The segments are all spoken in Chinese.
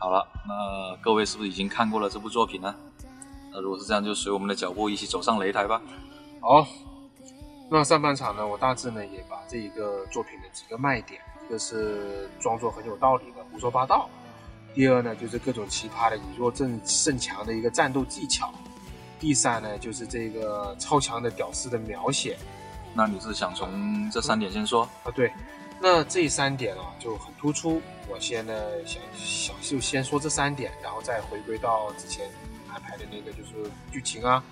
好了，那各位是不是已经看过了这部作品呢？那如果是这样，就随我们的脚步一起走上擂台吧。好，那上半场呢，我大致呢也把这一个作品的几个卖点，一个是装作很有道理的胡说八道，第二呢就是各种奇葩的以弱胜胜强的一个战斗技巧，第三呢就是这个超强的屌丝的描写。那你是想从这三点先说？啊，对，那这三点啊就很突出。我先呢想想就先说这三点，然后再回归到之前安排的那个就是剧情啊、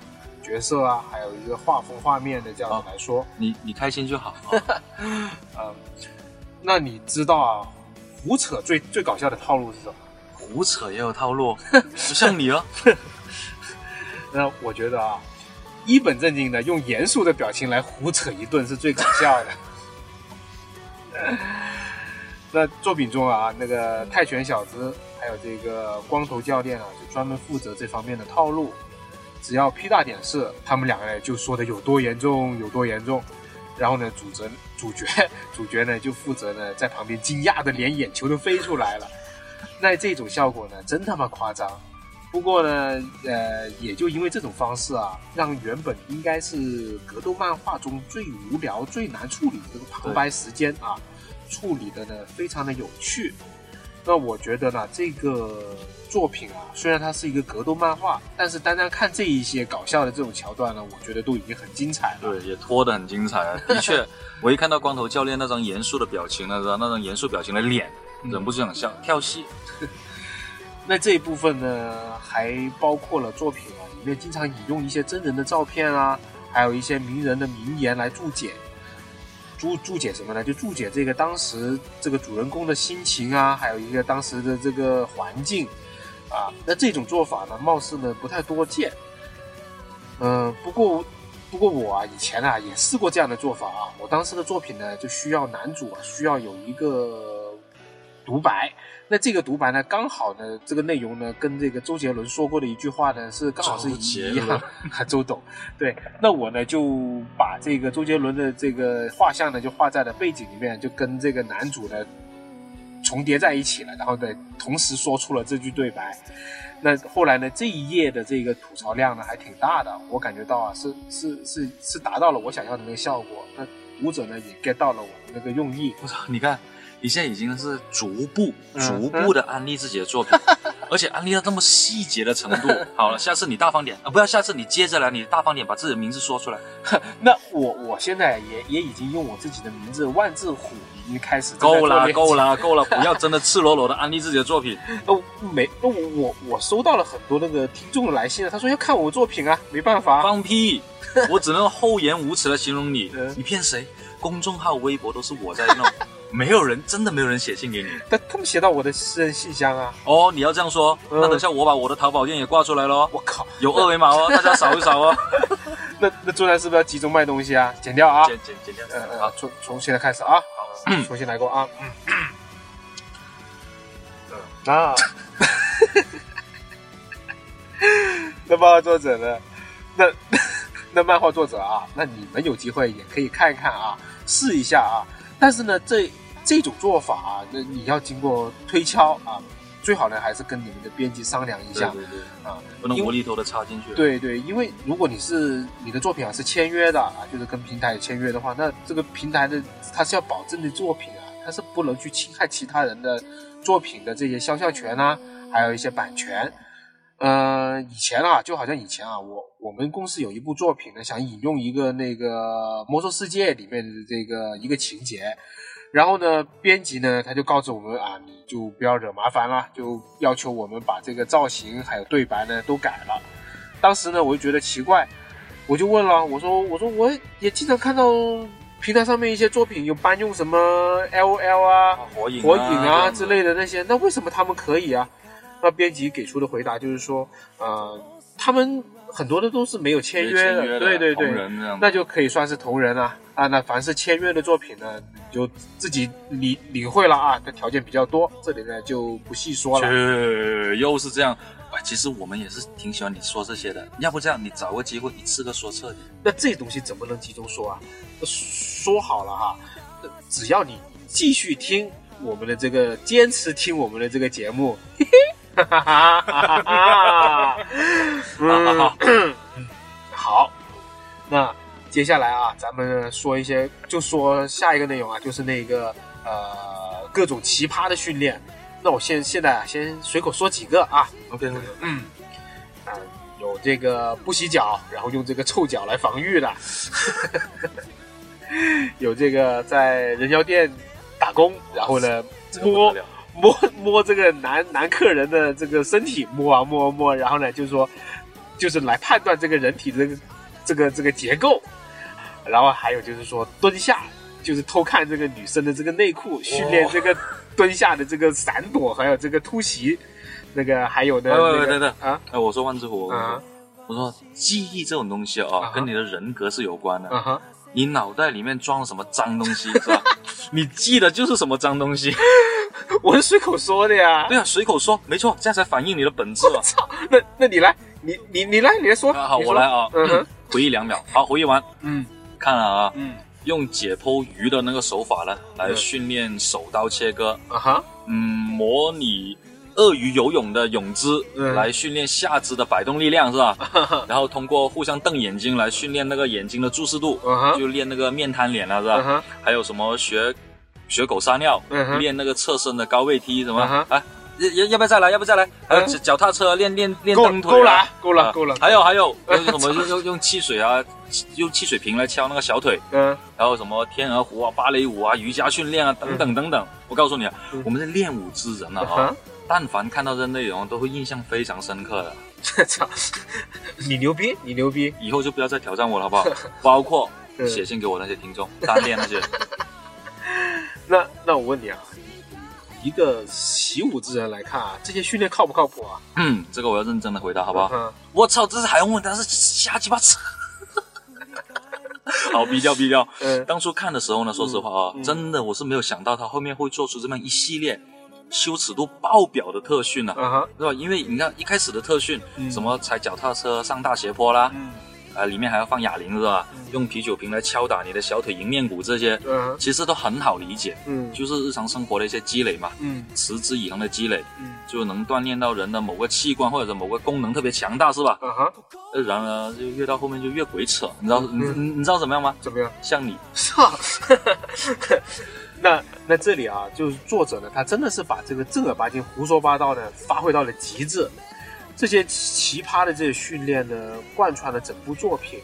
角色啊，还有一个画风画面的这样子来说。你你开心就好。嗯，那你知道啊，胡扯最最搞笑的套路是什么？胡扯也有套路，不像你哦。那我觉得啊，一本正经的用严肃的表情来胡扯一顿是最搞笑的。那作品中啊，那个泰拳小子还有这个光头教练啊，就专门负责这方面的套路。只要屁大点事，他们两个人就说的有多严重有多严重。然后呢，主角主角 主角呢就负责呢在旁边惊讶的连眼球都飞出来了。那这种效果呢，真他妈夸张。不过呢，呃，也就因为这种方式啊，让原本应该是格斗漫画中最无聊、最难处理的这个旁白时间啊。处理的呢非常的有趣，那我觉得呢这个作品啊，虽然它是一个格斗漫画，但是单单看这一些搞笑的这种桥段呢，我觉得都已经很精彩了。对，也拖得很精彩啊。的确，我一看到光头教练那张严肃的表情呢，那张严肃表情的脸，忍不住想笑，跳戏。那这一部分呢，还包括了作品啊里面经常引用一些真人的照片啊，还有一些名人的名言来注解。注注解什么呢？就注解这个当时这个主人公的心情啊，还有一个当时的这个环境啊。那这种做法呢，貌似呢不太多见。嗯，不过不过我啊以前啊也试过这样的做法啊。我当时的作品呢就需要男主啊需要有一个独白。那这个独白呢，刚好呢，这个内容呢，跟这个周杰伦说过的一句话呢，是刚好是一样。周董，对，那我呢就把这个周杰伦的这个画像呢，就画在了背景里面，就跟这个男主呢重叠在一起了，然后呢，同时说出了这句对白。那后来呢，这一页的这个吐槽量呢，还挺大的，我感觉到啊，是是是是达到了我想要的那个效果。那读者呢，也 get 到了我的那个用意。我操，你看。你现在已经是逐步、逐步的安利自己的作品，而且安利到这么细节的程度。好了，下次你大方点啊！不要下次你接着来，你大方点，把自己的名字说出来。那我我现在也也已经用我自己的名字万字虎已经开始。够了，够了，够了！不要真的赤裸裸的安利自己的作品。哦，没，我我我收到了很多那个听众的来信他说要看我作品啊，没办法。放屁！我只能厚颜无耻的形容你。你骗谁？公众号、微博都是我在弄。没有人，真的没有人写信给你。但他们写到我的私人信箱啊。哦，你要这样说，那等下我把我的淘宝店也挂出来喽。我靠，有二维码哦，大家扫一扫哦。那那周南是不是要集中卖东西啊？剪掉啊，剪剪剪掉。嗯嗯，好，从从现在开始啊，好，重新来过啊。嗯。啊。那漫画作者呢？那那漫画作者啊，那你们有机会也可以看一看啊，试一下啊。但是呢，这这种做法啊，那你要经过推敲啊，最好呢还是跟你们的编辑商量一下，对对啊，不能无厘头的插进去。对对，因为如果你是你的作品啊是签约的啊，就是跟平台签约的话，那这个平台的它是要保证的作品啊，它是不能去侵害其他人的作品的这些肖像权啊，还有一些版权。嗯，以前啊，就好像以前啊，我我们公司有一部作品呢，想引用一个那个《魔兽世界》里面的这个一个情节，然后呢，编辑呢他就告诉我们啊，你就不要惹麻烦了，就要求我们把这个造型还有对白呢都改了。当时呢，我就觉得奇怪，我就问了，我说我说我也经常看到平台上面一些作品有搬用什么 L O L 啊、火影、火影啊之类的那些，那为什么他们可以啊？那编辑给出的回答就是说，呃，他们很多的都是没有签约的，对对对，那就可以算是同人啊啊。那凡是签约的作品呢，你就自己领领会了啊，这条件比较多，这里呢就不细说了。去，又是这样，其实我们也是挺喜欢你说这些的。要不这样，你找个机会一次个说彻底。那这东西怎么能集中说啊？说好了哈，只要你继续听我们的这个，坚持听我们的这个节目。嘿嘿。哈哈哈哈哈！好那接下来啊，咱们说一些，就说下一个内容啊，就是那个呃各种奇葩的训练。那我现现在啊，先随口说几个啊。OK OK，嗯，啊，有这个不洗脚，然后用这个臭脚来防御的，有这个在人妖店打工，然后呢摸这个摸 摸这个男男客人的这个身体，摸啊摸啊摸，然后呢就是说，就是来判断这个人体的这个这个这个结构，然后还有就是说蹲下，就是偷看这个女生的这个内裤，训练这个蹲下的这个闪躲，还有这个突袭，那个还有呢，喂喂喂那个等等啊？哎，我说万之虎，我啊我说记忆这种东西啊跟你的人格是有关的。你脑袋里面装了什么脏东西是吧？你记得就是什么脏东西。我是随口说的呀。对啊，随口说，没错，这样才反映你的本质嘛。操，那那你来，你你你来，你来说。啊好，我来。啊，嗯哼，回忆两秒。好，回忆完，嗯看了啊，嗯用解剖鱼的那个手法呢，来嗯训练手刀切割，啊哈，嗯，模拟鳄鱼游泳的泳姿，嗯来训练下肢的摆动力量，是吧？然后通过互相瞪眼睛来训练那个眼睛的注视度，就练那个面瘫脸了，是吧？还有什么学学狗撒尿，练那个侧身的高位踢什么？啊？要要要不要再来？要不要再来？还有嗯。脚脚踏车练练练蹬腿够了啊，够了啊。够了。还有还有 用什么？用用用汽水啊，用汽水瓶来敲那个小腿，嗯。还有什么天鹅湖啊、芭蕾舞啊、瑜伽训练啊等等等等。我告诉你啊嗯，我们是练武之人啊啊哈。啊，但凡看到这内容都会印象非常深刻的。操，你牛逼，你牛逼。以后就不要再挑战我了，好不好？包括嗯写信给我那些听众，单练那些。那那我问你啊，一个习武之人来看啊，这些训练靠不靠谱啊？嗯，这个我要认真的回答，好不好？嗯我操，这是海洋问但是瞎鸡巴扯。好，逼掉逼掉。嗯当初看的时候呢，说实话啊，嗯真的我是没有想到他后面会做出这么一系列羞耻度爆表的特训呢、是吧？因为你看一开始的特训，嗯什么踩脚踏车上大斜坡啦，嗯啊，里面还要放哑铃是吧？用啤酒瓶来敲打你的小腿迎面骨这些，嗯其实都很好理解，嗯就是日常生活的一些积累嘛，嗯持之以恒的积累，嗯就能锻炼到人的某个器官或者是某个功能特别强大，是吧？啊哈，呃然而就越到后面就越鬼扯，你知道你你你知道怎么样吗？怎么样？像你，操！那那这里啊，就是作者呢，他真的是把这个正儿八经胡说八道呢发挥到了极致。这些奇葩的这些训练呢，贯穿了整部作品。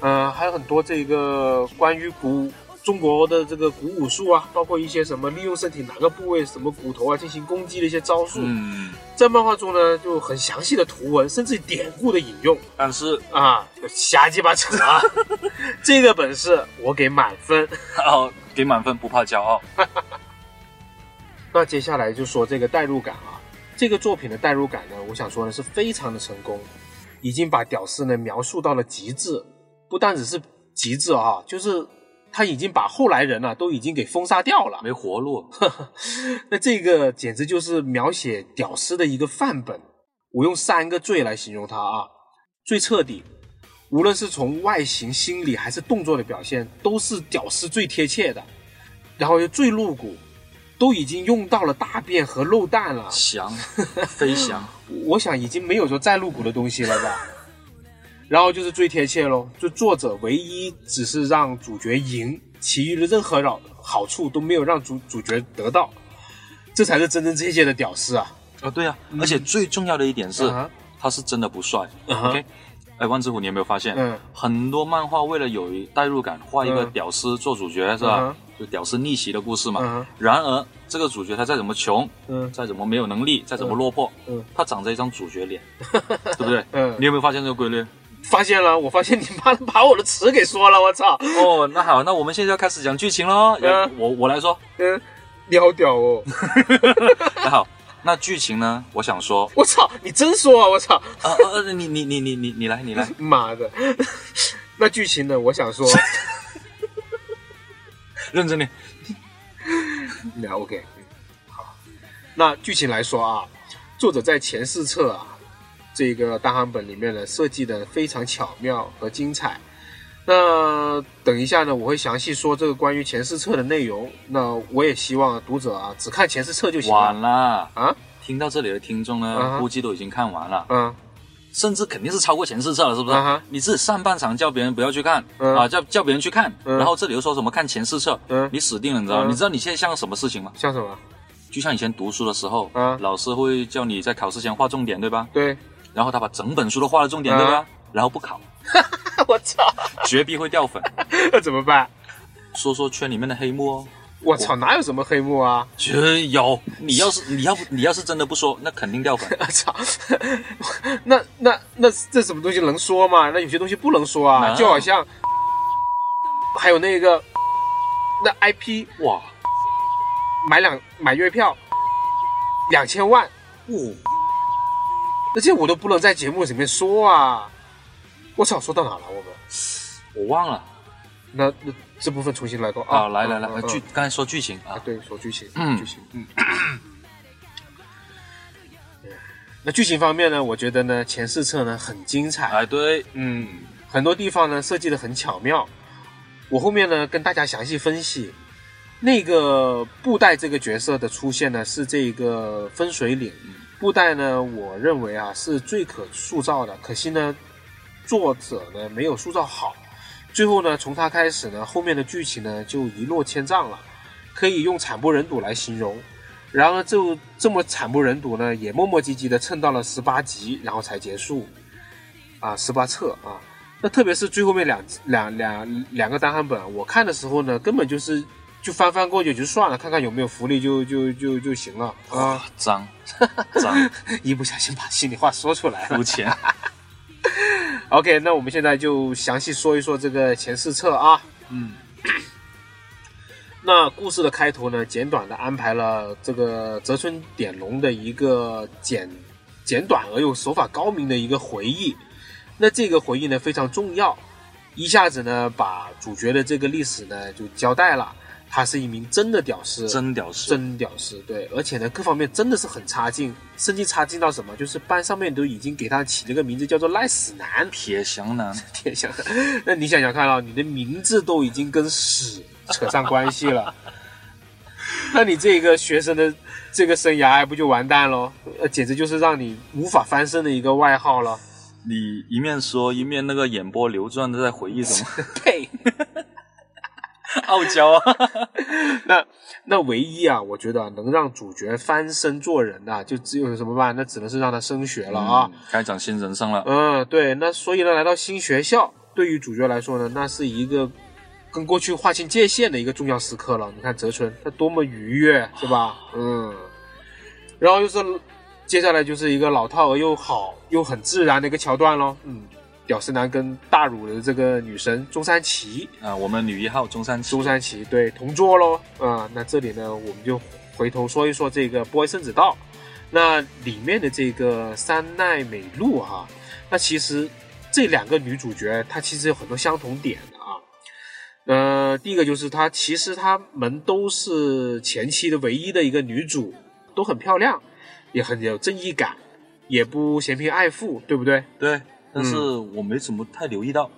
嗯、还有很多这个关于古中国的这个古武术啊，包括一些什么利用身体哪个部位、什么骨头啊进行攻击的一些招数，嗯，在漫画中呢就很详细的图文，甚至典故的引用但是啊，瞎鸡巴扯啊！这个本事我给满分。哦，给满分不怕骄傲，那接下来就说这个代入感啊，这个作品的代入感呢，我想说呢是非常的成功，已经把屌丝呢描述到了极致，不单只是极致啊，就是他已经把后来人啊都已经给封杀掉了。没活路。那这个简直就是描写屌丝的一个范本。我用三个最来形容他啊，最彻底，无论是从外形、心理还是动作的表现，都是屌丝最贴切的，然后又最露骨，都已经用到了大便和漏蛋了。翔，飞翔，我想已经没有说再露骨的东西了吧。然后就是最贴切喽，就作者唯一只是让主角赢，其余的任何好好处都没有让主主角得到，这才是真真切切的屌丝啊！哦，对啊，而且最重要的一点是嗯，他是真的不帅。嗯哎，万之虎，你有没有发现，嗯很多漫画为了有代入感，画一个嗯屌丝做主角是嗯吧？就屌丝逆袭的故事嘛。嗯然而，这个主角他再怎么穷，嗯再怎么没有能力，再怎么落魄，嗯他长着一张主角脸，对不对？嗯你有没有发现这个规律？发现了，我发现你妈的把我的词给说了，我操！哦，那好，那我们现在要开始讲剧情喽。嗯我我来说，嗯，你好屌哦！那好，那剧情呢？我想说，我操，你真说啊！我操，呃呃，你你你你你你来，你来，妈的！那剧情呢？我想说，认真点。那 OK，好。那剧情来说啊，作者在前四册啊这个大汉本里面呢设计的非常巧妙和精彩。那等一下呢，我会详细说这个关于前四册的内容。那我也希望读者啊只看前四册就行了晚了了，啊。听到这里的听众呢，估计都已经看完了，嗯甚至肯定是超过前四册了，是不是？你自己上半场叫别人不要去看、嗯啊，叫叫别人去看，嗯然后这里又说什么看前四册，嗯你死定了，你知道你知道你现在像个什么事情吗？像什么？就像以前读书的时候，嗯老师会叫你在考试前画重点，对吧？对，然后他把整本书都画了重点，嗯对吧？然后不考，我操，绝逼会掉粉。那 怎么办？说说圈里面的黑幕哦，我操，哪有什么黑幕啊？绝有。你要是你要不你要是真的不说，那肯定掉粉。我操，那那那这什么东西能说吗？那有些东西不能说啊，啊就好像还有那个那 IP 哇，买两买月票两千万，哦，那这我都不能在节目里面说啊！我操，说到哪了？我们我忘了那那这部分重新来过啊，啊！来来来，嗯嗯剧刚才说剧情啊，，啊对，说剧情，嗯剧情，嗯。那剧情方面呢，我觉得呢，前四册呢很精彩，哎对，嗯，很多地方呢设计的很巧妙。我后面呢跟大家详细分析，那个布袋这个角色的出现呢是这个分水岭。布袋呢，我认为啊是最可塑造的，可惜呢作者呢没有塑造好。最后呢，从他开始呢，后面的剧情呢就一落千丈了，可以用惨不忍睹来形容。然而就这么惨不忍睹呢，也磨磨唧唧的蹭到了十八集，然后才结束。啊，十八册啊。那特别是最后面两两两两个单行本，我看的时候呢，根本就是就翻翻过去就算了，看看有没有福利就就就就行了啊。啊，脏 脏一不小心把心里话说出来了。肤浅，OK，那我们现在就详细说一说这个前四册啊。嗯，那故事的开头呢，简短的安排了这个泽村典龙的一个简简短而又手法高明的一个回忆。那这个回忆呢非常重要，一下子呢把主角的这个历史呢就交代了。他是一名真的屌丝，真屌丝，真屌丝，对，而且呢各方面真的是很差劲，甚至差劲到什么，就是班上面都已经给他起了个名字叫做赖死男。铁翔男，铁翔，那你想想看啊、你的名字都已经跟屎扯上关系了，那你这个学生的这个生涯还不就完蛋喽？呃，简直就是让你无法翻身的一个外号了。你一面说一面那个眼波流转的在回忆中，呸！傲娇啊，那那唯一啊，我觉得能让主角翻身做人的、就只有什么办？那只能是让他升学了啊。嗯，开展新人生了，嗯，对，那所以呢，来到新学校，对于主角来说呢，那是一个跟过去划清界限的一个重要时刻了。你看泽村，他多么愉悦，是吧？嗯，然后就是接下来就是一个老套而又好又很自然的一个桥段咯。嗯，屌丝男跟大乳的这个女神中山琪，啊，我们女一号中山七中，山琪对同桌喽。啊、那这里呢，我们就回头说一说这个波 y 圣子道。那里面的这个三奈美露哈，那其实这两个女主角她其实有很多相同点的啊。呃，第一个就是她其实她们都是前期的唯一的一个女主，都很漂亮，也很有正义感，也不嫌贫爱富，对不对？对，但是嗯我没怎么太留意到，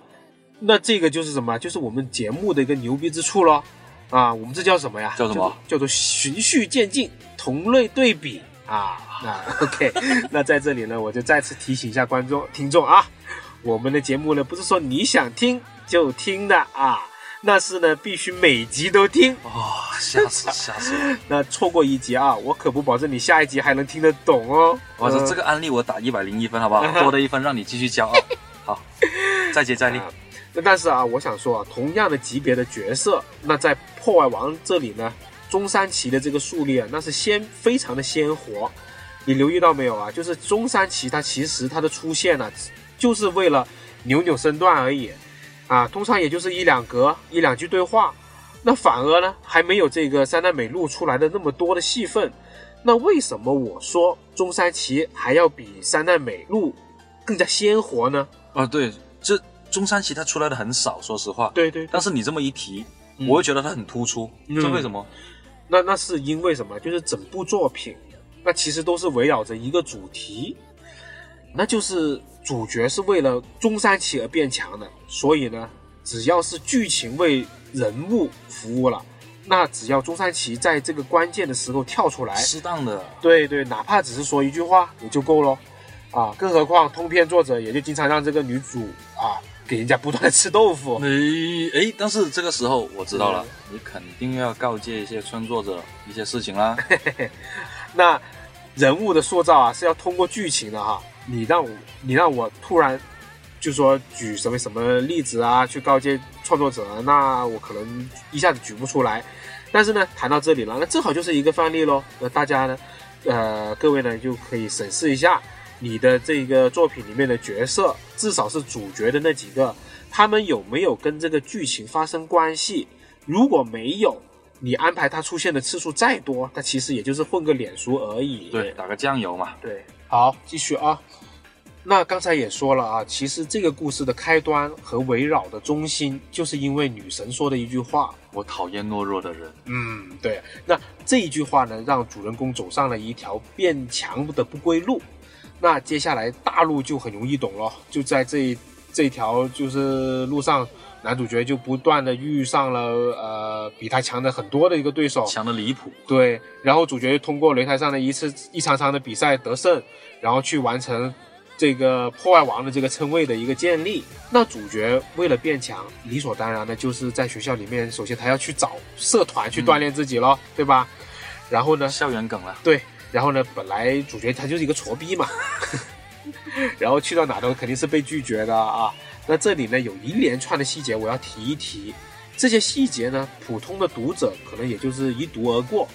那这个就是什么？就是我们节目的一个牛逼之处咯。啊，我们这叫什么呀？叫什么？叫做循序渐进，同类对比啊。那 OK，那在这里呢，我就再次提醒一下观众、听众啊，我们的节目呢，不是说你想听就听的啊，那是呢必须每集都听。哇、吓死 吓死了！那错过一集啊，我可不保证你下一集还能听得懂哦。我说嗯这个案例我打一百零一分，好不好？多的一分让你继续骄傲。好，再接再厉。啊那但是啊，我想说啊，同样的级别的角色，那在破坏王这里呢，中山旗的这个树立啊，那是鲜非常的鲜活。你留意到没有啊？就是中山旗它其实它的出现呢、就是为了扭扭身段而已，啊，通常也就是一两格、一两句对话。那反而呢，还没有这个三代美露出来的那么多的戏份。那为什么我说中山旗还要比三代美露更加鲜活呢？啊，对，这中山旗它出来的很少，说实话。对对对但是你这么一提，嗯我会觉得它很突出。嗯这为什么？那那是因为什么？就是整部作品，那其实都是围绕着一个主题，那就是主角是为了中山旗而变强的。所以呢，只要是剧情为人物服务了，那只要中山旗在这个关键的时候跳出来，适当的，对对，哪怕只是说一句话也就够了，啊，更何况通篇作者也就经常让这个女主啊给人家不断的吃豆腐，哎哎，但是这个时候我知道了，你肯定要告诫一些创作者一些事情啦。那人物的塑造啊是要通过剧情的哈，你让我你让我突然就说举什么什么例子啊去告诫创作者，那我可能一下子举不出来。但是呢，谈到这里了，那正好就是一个范例喽。那大家呢，呃，各位呢就可以审视一下你的这个作品里面的角色，至少是主角的那几个，他们有没有跟这个剧情发生关系？如果没有，你安排他出现的次数再多，他其实也就是混个脸熟而已。对，打个酱油嘛。对，好，继续啊。那刚才也说了啊，其实这个故事的开端和围绕的中心，就是因为女神说的一句话：“我讨厌懦弱的人。”嗯，对。那这一句话呢，让主人公走上了一条变强的不归路。那接下来大路就很容易懂了，就在这这条就是路上，男主角就不断的遇上了呃比他强的很多的一个对手，强的离谱。对，然后主角通过擂台上的一次一场场的比赛得胜，然后去完成。这个破坏王的这个称谓的一个建立，那主角为了变强，理所当然的就是在学校里面，首先他要去找社团去锻炼自己咯，对吧？然后呢，校园梗了。对，然后呢，本来主角他就是一个挫逼嘛，然后去到哪都肯定是被拒绝的啊。那这里呢，有一连串的细节我要提一提，这些细节呢，普通的读者可能也就是一读而过，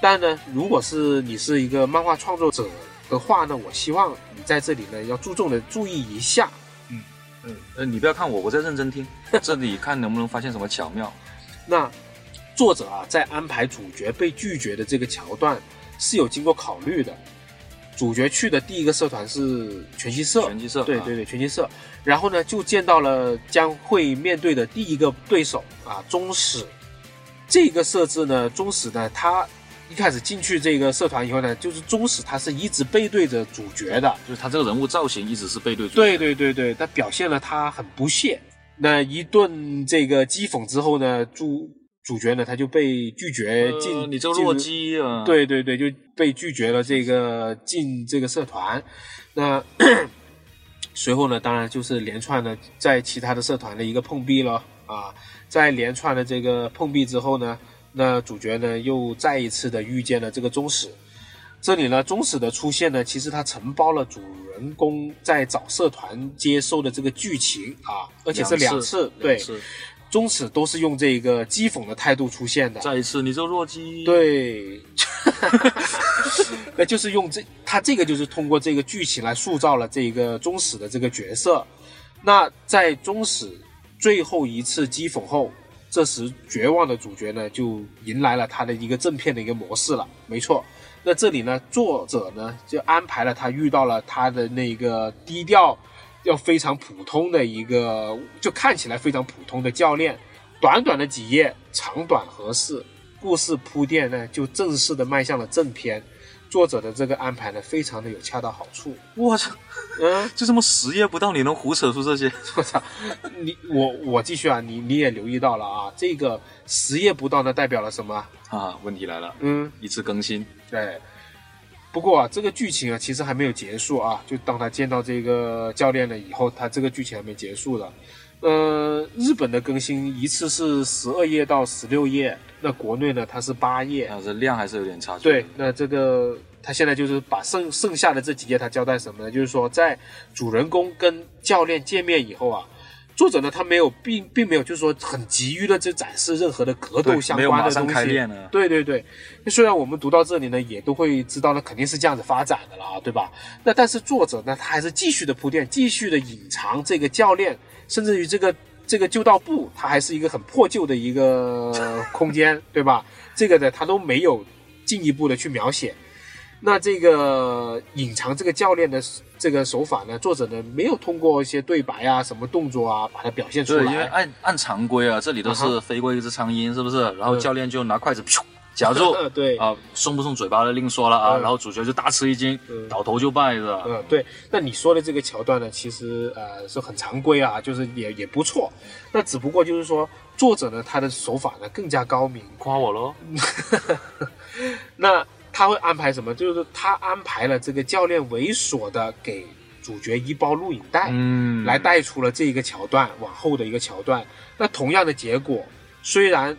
但呢，如果是你是一个漫画创作者。的话呢，我希望你在这里呢要注重的注意一下。嗯嗯，呃，你不要看我，我在认真听。这里看能不能发现什么巧妙。那作者啊，在安排主角被拒绝的这个桥段是有经过考虑的。主角去的第一个社团是拳击社，拳击社，对对对，拳击社。然后呢，就见到了将会面对的第一个对手啊，中史。这个设置呢，中史呢，他。一开始进去这个社团以后呢，就是宗史他是一直背对着主角的，就是他这个人物造型一直是背对主。对对对对，他表现了他很不屑。那一顿这个讥讽之后呢，主主角呢他就被拒绝进。你这个弱鸡啊！对对对，就被拒绝了这个进这个社团。那 随后呢，当然就是连串的在其他的社团的一个碰壁了啊，在连串的这个碰壁之后呢。那主角呢，又再一次的遇见了这个宗史。这里呢，宗史的出现呢，其实他承包了主人公在找社团接受的这个剧情啊，而且是两次。对，宗史都是用这个讥讽的态度出现的。再一次，你这弱鸡。对，那就是用这，他这个就是通过这个剧情来塑造了这个宗史的这个角色。那在宗史最后一次讥讽后。这时，绝望的主角呢，就迎来了他的一个正片的一个模式了。没错，那这里呢，作者呢就安排了他遇到了他的那个低调、要非常普通的一个，就看起来非常普通的教练。短短的几页，长短合适，故事铺垫呢就正式的迈向了正片。作者的这个安排呢，非常的有恰到好处。我操，嗯，就这么十页不到，你能胡扯出这些？我操，你我我继续啊，你你也留意到了啊，这个十页不到呢，代表了什么啊？问题来了，嗯，一次更新。对，不过啊，这个剧情啊，其实还没有结束啊。就当他见到这个教练了以后，他这个剧情还没结束的。呃，日本的更新一次是十二页到十六页，那国内呢它是八页，啊，这量还是有点差距。对，那这个他现在就是把剩剩下的这几页他交代什么呢？就是说在主人公跟教练见面以后啊，作者呢他没有并并没有就是说很急于的就展示任何的格斗相关的东西。对对对，那虽然我们读到这里呢，也都会知道那肯定是这样子发展的了啊，对吧？那但是作者呢他还是继续的铺垫，继续的隐藏这个教练。甚至于这个这个旧道部，它还是一个很破旧的一个空间，对吧？这个呢，他都没有进一步的去描写。那这个隐藏这个教练的这个手法呢，作者呢没有通过一些对白啊、什么动作啊，把它表现出来。因为按按常规啊，这里都是飞过一只苍蝇，是不是？然后教练就拿筷子，夹住呃 对，啊，送不送嘴巴的另说了啊。嗯然后主角就大吃一惊，嗯倒头就拜是吧？嗯，对，那你说的这个桥段呢，其实呃是很常规啊，就是也也不错。那只不过就是说，作者呢他的手法呢更加高明。夸我喽。那他会安排什么？就是他安排了这个教练猥琐的给主角一包录影带，嗯，来带出了这一个桥段往后的一个桥段。那同样的结果，虽然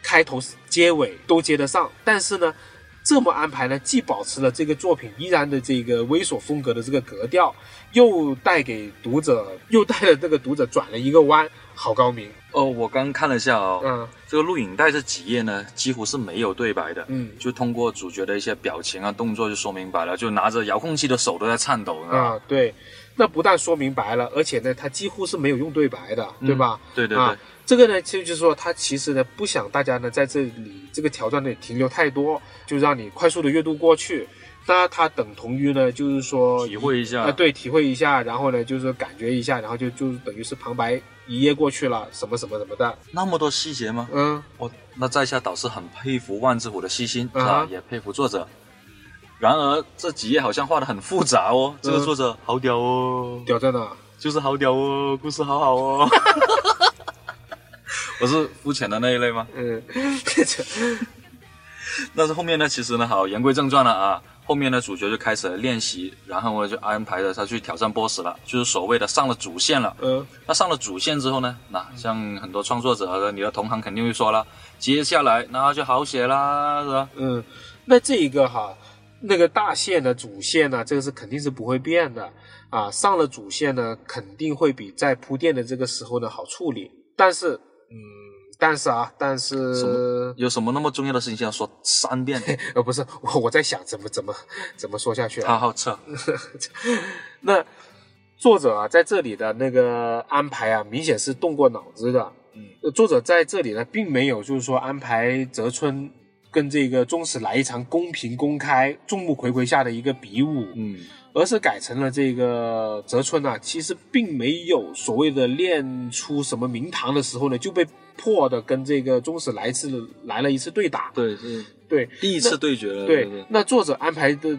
开头结尾都接得上，但是呢，这么安排呢，既保持了这个作品依然的这个猥琐风格的这个格调，又带给读者，又带了这个读者转了一个弯，好高明。哦，我刚看了一下哦，嗯。这个录影带这几页呢，几乎是没有对白的，嗯。就通过主角的一些表情啊、动作就说明白了，就拿着遥控器的手都在颤抖，啊，对，那不但说明白了，而且呢，他几乎是没有用对白的，对吧？对对对，啊，这个呢，其实就是说，他其实呢不想大家呢在这里这个条段内停留太多，就让你快速的阅读过去。那它等同于呢，就是说体会一下。啊、对，体会一下，然后呢，就是感觉一下，然后就就等于是旁白一页过去了，什么什么什么的，那么多细节吗？嗯哦，那在下倒是很佩服万之虎的细心，是吧？啊也佩服作者。然而这几页好像画的很复杂哦，这个作者好屌哦，屌在哪？就是好屌哦，故事好好哦。我是肤浅的那一类吗？嗯，但 是后面呢，其实呢，好言归正传了啊。后面呢，主角就开始了练习，然后呢就安排着他去挑战 BOSS 了，就是所谓的上了主线了。嗯那上了主线之后呢，那像很多创作者和你的同行肯定会说了，接下来那就好写啦，是吧？嗯，那这一个哈，那个大线的主线呢，这个是肯定是不会变的啊。上了主线呢，肯定会比在铺垫的这个时候呢好处理。但是，嗯，但是啊，但什是有什么那么重要的事情要说三遍？呃，不是我我在想怎么怎么怎么说下去啊？好好测，那作者啊，在这里的那个安排啊，明显是动过脑子的。嗯，作者在这里呢，并没有就是说安排泽村跟这个宗史来一场公平、公开、众目睽睽下的一个比武，嗯，而是改成了这个泽村啊，其实并没有所谓的练出什么名堂的时候呢，就被迫的跟这个宗史来一次来了一次对打。对，是对，第一次对决了，对，对那作者安排的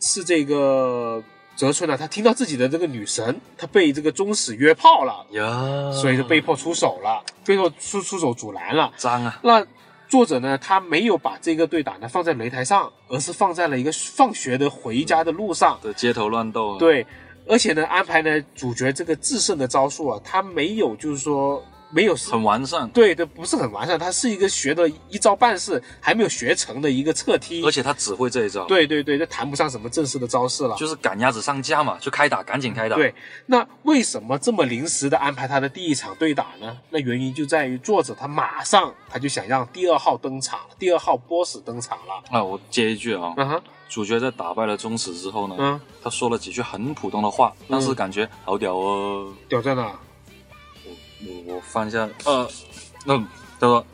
是这个泽村呢，他听到自己的这个女神，他被这个宗史约炮了，呀，所以就被迫出手了，被迫出出手阻拦了。脏啊，那作者呢，他没有把这个对打呢放在擂台上，而是放在了一个放学的回家的路上。的，街头乱斗，，对，而且呢，安排呢主角这个制胜的招数啊，他没有就是说没有很完善，对对，不是很完善，他是一个学的一招半式还没有学成的一个侧踢而。且他只会这一招，，对对对，这谈不上什么正式的招式了。就是赶鸭子上架嘛，就开打，赶紧开打，，对，那为什么这么临时的安排他的第一场对打呢？那原因就在于作者他马上他就想让第二号登场，第二号 BOSS 登场了。啊，我接一句啊，嗯哼，主角在打败了宗史之后呢，嗯，他说了几句很普通的话，但是感觉好屌哦。屌在哪？我我翻一下，呃，那、他说，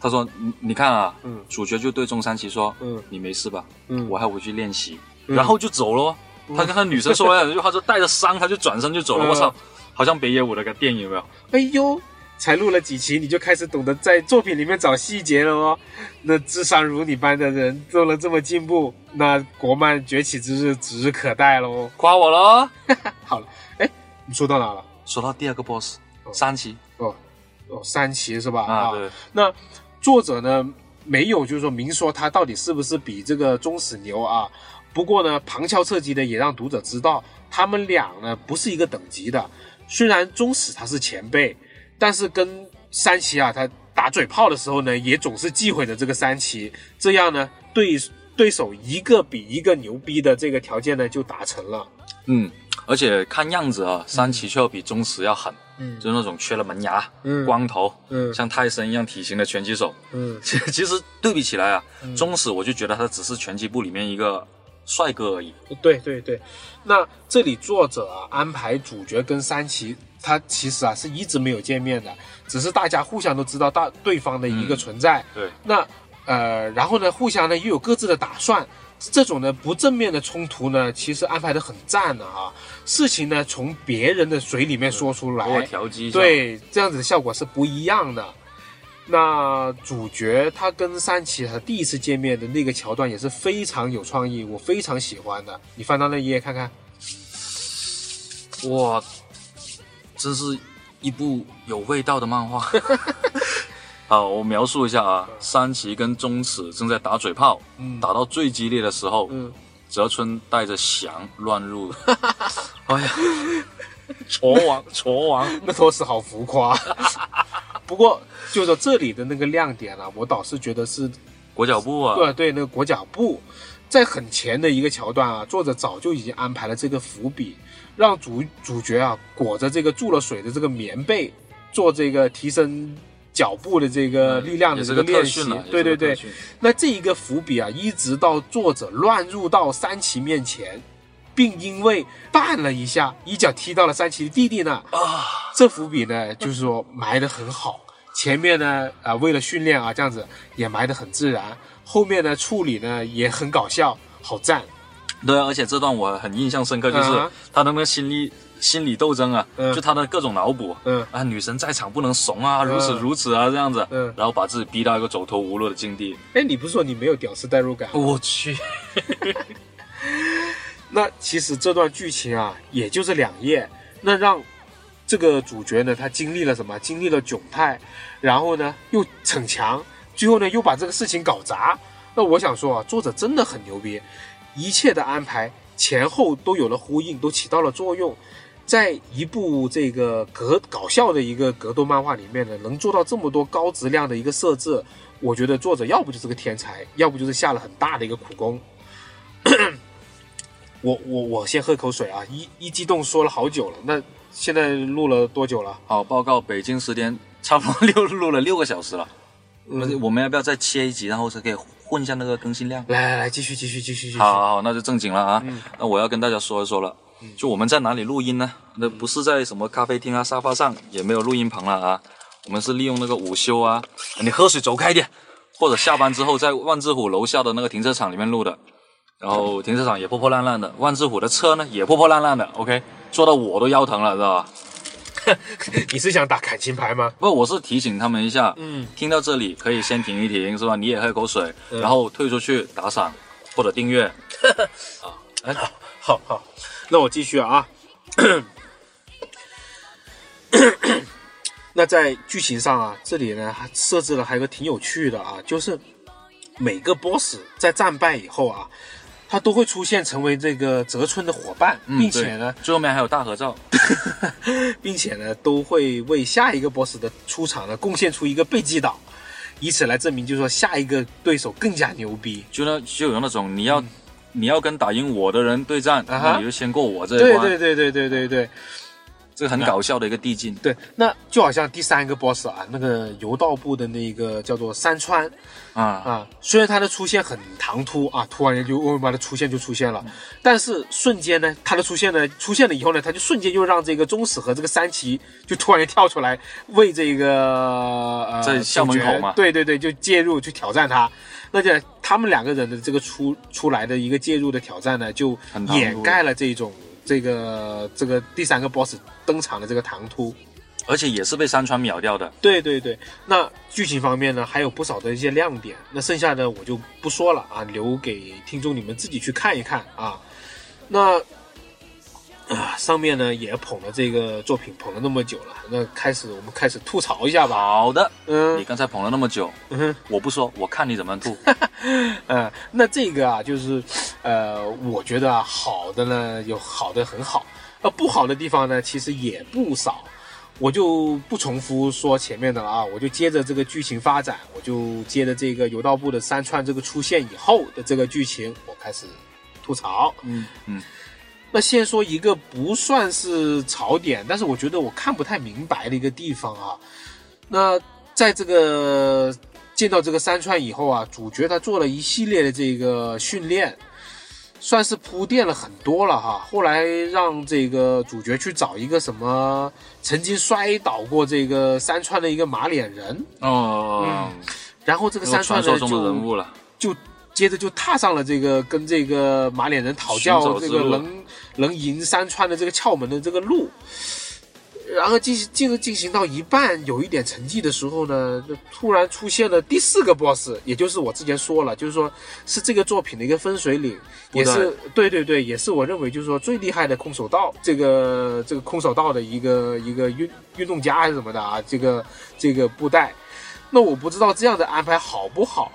他说你你看啊，嗯主角就对中山崎说，嗯你没事吧？嗯，我还回去练习，嗯然后就走了哦。他跟他女生说了两句话，就带着伤，他就转身就走了。嗯我操，好像北野武那个电影有没有？哎呦，才录了几期，你就开始懂得在作品里面找细节了哦。那智商如你般的人做了这么进步，那国漫崛起之日指日可待喽。夸我喽。好了，哎，你说到哪了？说到第二个 boss，哦三崎哦哦，三奇是吧？啊，对，那作者呢没有就是说明说他到底是不是比这个宗史牛啊。不过呢，旁敲侧击的也让读者知道，他们俩呢不是一个等级的。虽然宗史他是前辈，但是跟三崎啊他打嘴炮的时候呢，也总是忌讳着这个三崎。这样呢，对对手一个比一个牛逼的这个条件呢就达成了。嗯，而且看样子啊，三崎却要比宗史要狠，嗯就是那种缺了门牙、嗯光头，嗯像泰森一样体型的拳击手。嗯其 其实对比起来啊，宗史我就觉得他只是拳击部里面一个帅哥而已。对对对，那这里作者啊安排主角跟三崎，他其实啊是一直没有见面的，只是大家互相都知道大对方的一个存在。对，那呃，然后呢，互相呢又有各自的打算。这种呢不正面的冲突呢，其实安排的很赞的啊。事情呢从别人的嘴里面说出来，调剂一下。，对，这样子的效果是不一样的。那主角他跟三崎他第一次见面的那个桥段也是非常有创意，我非常喜欢的。你翻到那一页看看，哇，真是一部有味道的漫画。好，我描述一下啊，三崎跟中尺正在打嘴炮，嗯。打到最激烈的时候，嗯，泽村带着翔乱入，哎呀，矬王矬王，那都是好浮夸。不过就说这里的那个亮点啊，我倒是觉得是裹脚布啊，对对，那个裹脚布，在很前的一个桥段啊，作者早就已经安排了这个伏笔，让主主角啊裹着这个注了水的这个棉被，做这个提升脚步的这个力量的这个练习。对对对那这一个伏笔啊，一直到作者乱入到三崎面前，并因为绊了一下，一脚踢到了三崎的弟弟呢，啊，这伏笔呢，就是说埋得很好。前面呢，啊、为了训练啊，这样子也埋得很自然。后面呢，处理呢也很搞笑，好赞。对啊，而且这段我很印象深刻，就是嗯他的那个心理心理斗争啊，嗯就他的各种脑补。嗯啊，女神在场不能怂啊，如此如此啊，这样子，嗯然后把自己逼到一个走投无路的境地。哎，你不是说你没有屌丝代入感？我去，那其实这段剧情啊，也就这两页，那让这个主角呢，他经历了什么？经历了窘态，然后呢又逞强，最后呢又把这个事情搞砸。那我想说啊，作者真的很牛逼，一切的安排前后都有了呼应，都起到了作用。在一部这个格搞笑的一个格斗漫画里面呢，能做到这么多高质量的一个设置，我觉得作者要不就是个天才，要不就是下了很大的一个苦功。我 我我先喝口水啊！一一激动说了好久了，那现在录了多久了？好，报告北京时间差不多六录了六个小时了。嗯，我们要不要再切一集，然后才可以混一下那个更新量？来来来，继续继续继续继续。好好好，那就正经了啊。嗯那我要跟大家说一说了，就我们在哪里录音呢？那不是在什么咖啡厅啊、沙发上，也没有录音棚了啊。我们是利用那个午休啊，你喝水走开一点，或者下班之后在万志虎楼下的那个停车场里面录的。然后停车场也破破烂烂的，万志虎的车呢也破破烂烂的。OK，坐到我都腰疼了，知道吧？你是想打感情牌吗？不，我是提醒他们一下，嗯，听到这里可以先停一停，是吧？你也喝口水，然后退出去打赏或者订阅。啊，哎，好好好，那我继续啊。那在剧情上啊，这里呢还设置了还有个挺有趣的啊，就是每个 boss 在战败以后啊，他都会出现成为这个泽村的伙伴，嗯并且呢，最后面还有大合照。并且呢，都会为下一个 boss 的出场呢贡献出一个被击倒，以此来证明，就是说下一个对手更加牛逼。就那就有那种你要、你要跟打赢我的人对战，嗯啊那你就先过我这一对关，对对对对对对这个很搞笑的一个递进。对，那就好像第三个 boss 啊，那个柔道部的那个叫做山川。啊，啊，虽然他的出现很唐突啊，突然间就为嘛的出现就出现了，但是瞬间呢，他的出现呢，出现了以后呢，他就瞬间就让这个宗史和这个三崎就突然间跳出来为这个呃在校门口嘛对对对，就介入去挑战他。那就他们两个人的这个出出来的一个介入的挑战呢，就掩盖了这种这个这个第三个 boss 登场的这个唐突。而且也是被山川秒掉的。对对对，那剧情方面呢，还有不少的一些亮点。那剩下的我就不说了啊，留给听众你们自己去看一看啊。那啊，上面呢也捧了这个作品捧了那么久了，那开始我们开始吐槽一下吧。好的，嗯你嗯刚才捧了那么久，嗯哼我不说，我看你怎么吐。呃，那这个啊，就是呃，我觉得啊，好的呢有好的很好，呃，不好的地方呢其实也不少。我就不重复说前面的了啊，我就接着这个剧情发展，我就接着这个游道部的三串这个出现以后的这个剧情，我开始吐槽。嗯嗯，那先说一个不算是槽点，但是我觉得我看不太明白的一个地方啊。那在这个见到这个山川以后啊，主角他做了一系列的这个训练，算是铺垫了很多了哈。后来让这个主角去找一个什么曾经摔倒过这个山川的一个马脸人，哦，然后这个山川中的人就物了。就接着就踏上了这个跟这个马脸人讨教这个能能赢山川的这个窍门的这个路。然后进行进进行到一半有一点成绩的时候呢，就突然出现了第四个 boss，也就是我之前说了，就是说是这个作品的一个分水岭，也是对对对，也是我认为就是说最厉害的空手道，这个这个空手道的一个一个运运动家还是什么的啊，这个这个布袋，那我不知道这样的安排好不好，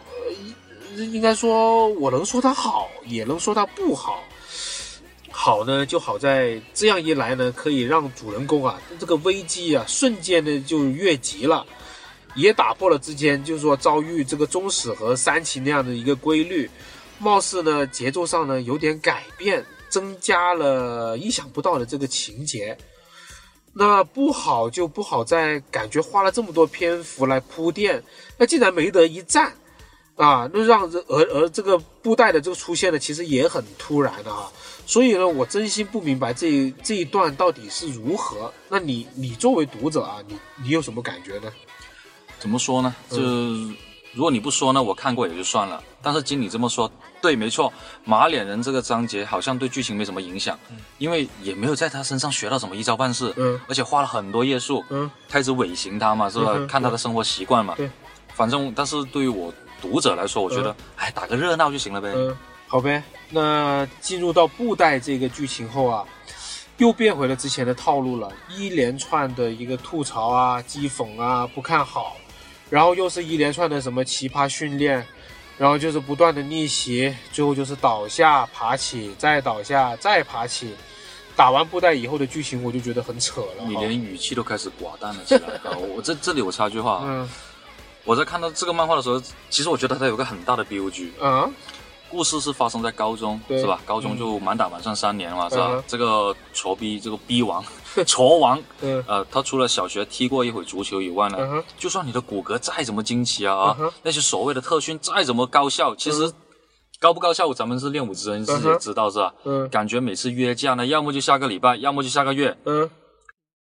呃，应该说我能说它好，也能说它不好。好呢，就好在这样一来呢，可以让主人公啊这个危机啊瞬间的就越级了，也打破了之前就是说遭遇这个中史和三奇那样的一个规律，貌似呢节奏上呢有点改变，增加了意想不到的这个情节。那不好就不好在感觉花了这么多篇幅来铺垫，那竟然没得一战。啊，那让这而而这个布袋的这个出现呢，其实也很突然的啊，所以呢，我真心不明白这这一段到底是如何。那你你作为读者啊，你你有什么感觉呢？怎么说呢？就如果你不说呢，我看过也就算了。但是经你这么说，对，没错，马脸人这个章节好像对剧情没什么影响，因为也没有在他身上学到什么一招半式，嗯，而且花了很多页数，嗯，开始尾行他嘛，是吧？看他的生活习惯嘛，对，反正但是对于我。读者来说，我觉得，哎，打个热闹就行了呗。嗯，好呗。那进入到布袋这个剧情后啊，又变回了之前的套路了，一连串的一个吐槽啊、讥讽啊、不看好，然后又是一连串的什么奇葩训练，然后就是不断的逆袭，最后就是倒下、爬起、再倒下、再爬起。打完布袋以后的剧情，我就觉得很扯了。你连语气都开始寡淡了起来。我这这里我插句话。嗯。我在看到这个漫画的时候，其实我觉得它有个很大的 BUG。嗯，故事是发生在高中，是吧？高中就满打满算三年了，是吧？这个挫逼，这个逼王，挫王，呃，他除了小学踢过一会足球以外呢，就算你的骨骼再怎么惊奇啊啊，那些所谓的特训再怎么高效，其实高不高效，咱们是练武之人自己也知道，是吧？嗯，感觉每次约架呢，要么就下个礼拜，要么就下个月，嗯，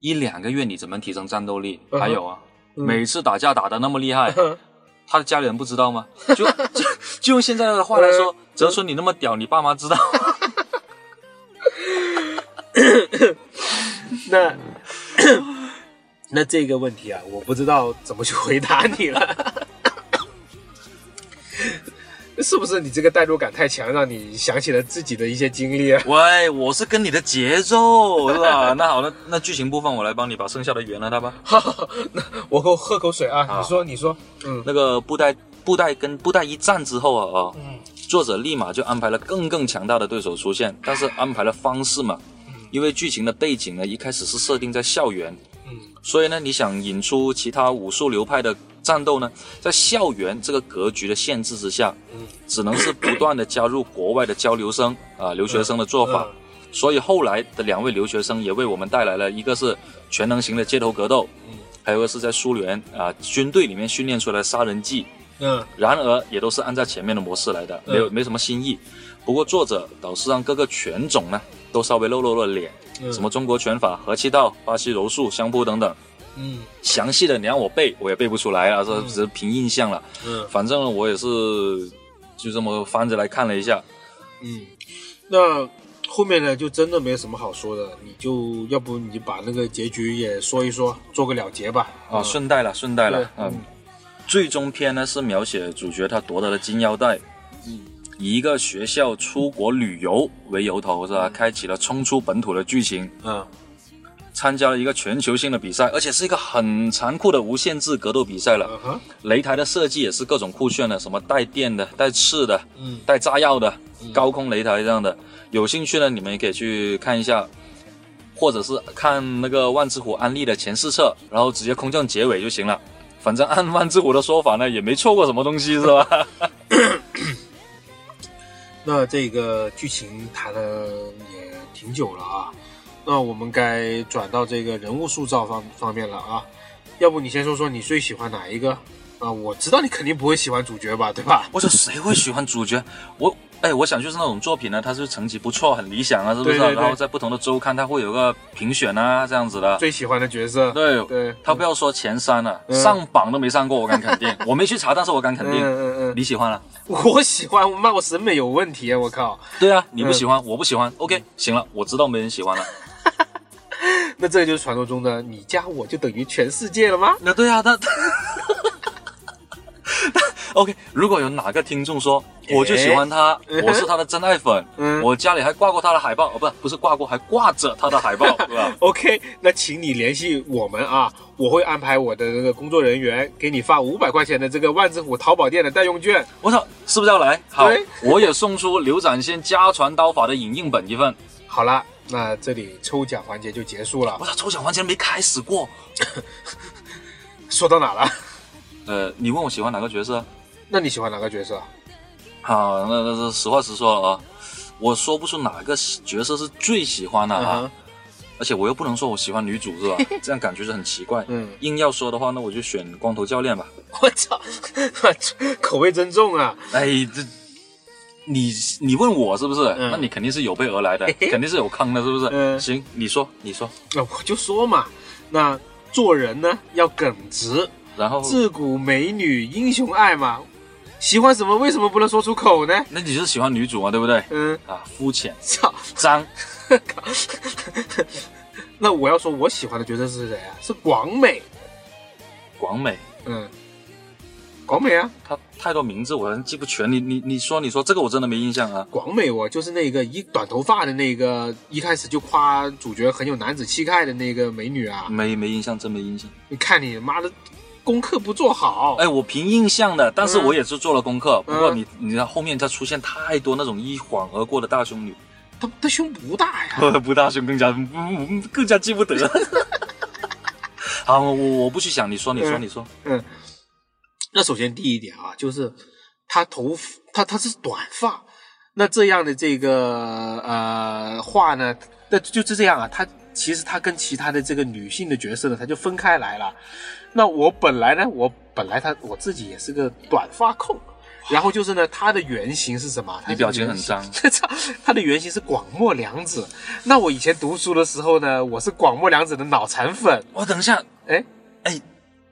一两个月你怎么提升战斗力？还有啊。每次打架打的那么厉害，他的家里人不知道吗？就就就用现在的话来说，泽村你那么屌，你爸妈知道？那 那这个问题啊，我不知道怎么去回答你了。是不是你这个代入感太强，让你想起了自己的一些经历啊？喂，我是跟你的节奏，是吧？那好那，那剧情部分我来帮你把剩下的圆了它吧。那我喝喝口水啊。你说，你说，嗯，那个布袋布袋跟布袋一战之后啊啊，作者立马就安排了更更强大的对手出现，但是安排了方式嘛，因为剧情的背景呢，一开始是设定在校园，嗯，所以呢，你想引出其他武术流派的。战斗呢，在校园这个格局的限制之下，只能是不断的加入国外的交流生啊留学生的做法，所以后来的两位留学生也为我们带来了一个是全能型的街头格斗，还有个是在苏联啊军队里面训练出来的杀人技，嗯，然而也都是按照前面的模式来的，没有没什么新意。不过作者倒是让各个拳种呢都稍微露露了脸，什么中国拳法、和气道、巴西柔术、相扑等等。嗯，详细的你让我背，我也背不出来啊，这只是凭印象了。嗯，反正我也是就这么翻着来看了一下。嗯，那后面呢，就真的没什么好说的，你就要不你把那个结局也说一说，做个了结吧。啊，顺带了，顺带了。嗯，最终篇呢是描写主角他夺得了金腰带，以一个学校出国旅游为由头，是吧？开启了冲出本土的剧情。嗯。参加了一个全球性的比赛，而且是一个很残酷的无限制格斗比赛了。擂台的设计也是各种酷炫的，什么带电的、带刺的、带炸药的、高空擂台这样的。有兴趣呢，你们也可以去看一下，或者是看那个万智虎安利的前四册，然后直接空降结尾就行了。反正按万智虎的说法呢，也没错过什么东西，是吧？那这个剧情谈了也挺久了啊。那我们该转到这个人物塑造方方面了啊，要不你先说说你最喜欢哪一个啊？我知道你肯定不会喜欢主角吧，对吧？我说谁会喜欢主角？我哎，我想就是那种作品呢，它是成绩不错，很理想啊，是不是？然后在不同的周刊，它会有个评选啊，这样子的。最喜欢的角色？对对，他不要说前三了，上榜都没上过，我敢肯定。我没去查，但是我敢肯定。嗯嗯嗯，你喜欢了？我喜欢，我妈我审美有问题啊！我靠。对啊，你不喜欢，我不喜欢。OK，行了，我知道没人喜欢了。那这就是传说中的你加我就等于全世界了吗？那对啊，他 OK，如果有哪个听众说我就喜欢他，嗯我是他的真爱粉，嗯我家里还挂过他的海报，哦，不，不是挂过，还挂着他的海报，对吧？OK，那请你联系我们啊，我会安排我的这个工作人员给你发五百块钱的这个万字虎淘宝店的代用券。我操，是不是要来？好，我也送出刘展先家传刀法的影印本一份。好了，那这里抽奖环节就结束了我。操，抽奖环节没开始过。说到哪了？呃，你问我喜欢哪个角色？那你喜欢哪个角色？好，那那是实话实说了啊，我说不出哪个角色是最喜欢的啊。嗯而且我又不能说我喜欢女主是吧？这样感觉是很奇怪。嗯硬要说的话，那我就选光头教练吧。我操，口味真重啊！哎，这你你问我是不是？嗯那你肯定是有备而来的，肯定是有坑的，是不是？嗯行，你说你说，那我就说嘛，那做人呢要耿直，然后自古美女英雄爱嘛。喜欢什么为什么不能说出口呢？那你是喜欢女主嘛，对不对？嗯，啊，肤浅、操，脏，那我要说我喜欢的角色是谁啊？是广美。广美，嗯，广美啊，她太多名字我记不全。你你你说你说这个我真的没印象啊。广美我就是那个一短头发的那个，一开始就夸主角很有男子气概的那个美女啊。没没印象，真没印象。你看你妈的功课不做好，哎，我凭印象的，但是嗯我也是做了功课。不过嗯你你看后面再出现太多那种一晃而过的大胸女，她她胸不大呀。不大胸更加嗯更加记不得。好，我我不去想，你说你说嗯你说，嗯，那首先第一点啊，就是他头他他是短发，那这样的这个呃话呢，那就是这样啊，他其实他跟其他的这个女性的角色呢，他就分开来了。那我本来呢，我本来他我自己也是个短发控。然后就是呢，他的原型是什么？她的你表情很脏操，她的原型是广末凉子。那我以前读书的时候呢，我是广末凉子的脑残粉。我等一下，哎，哎，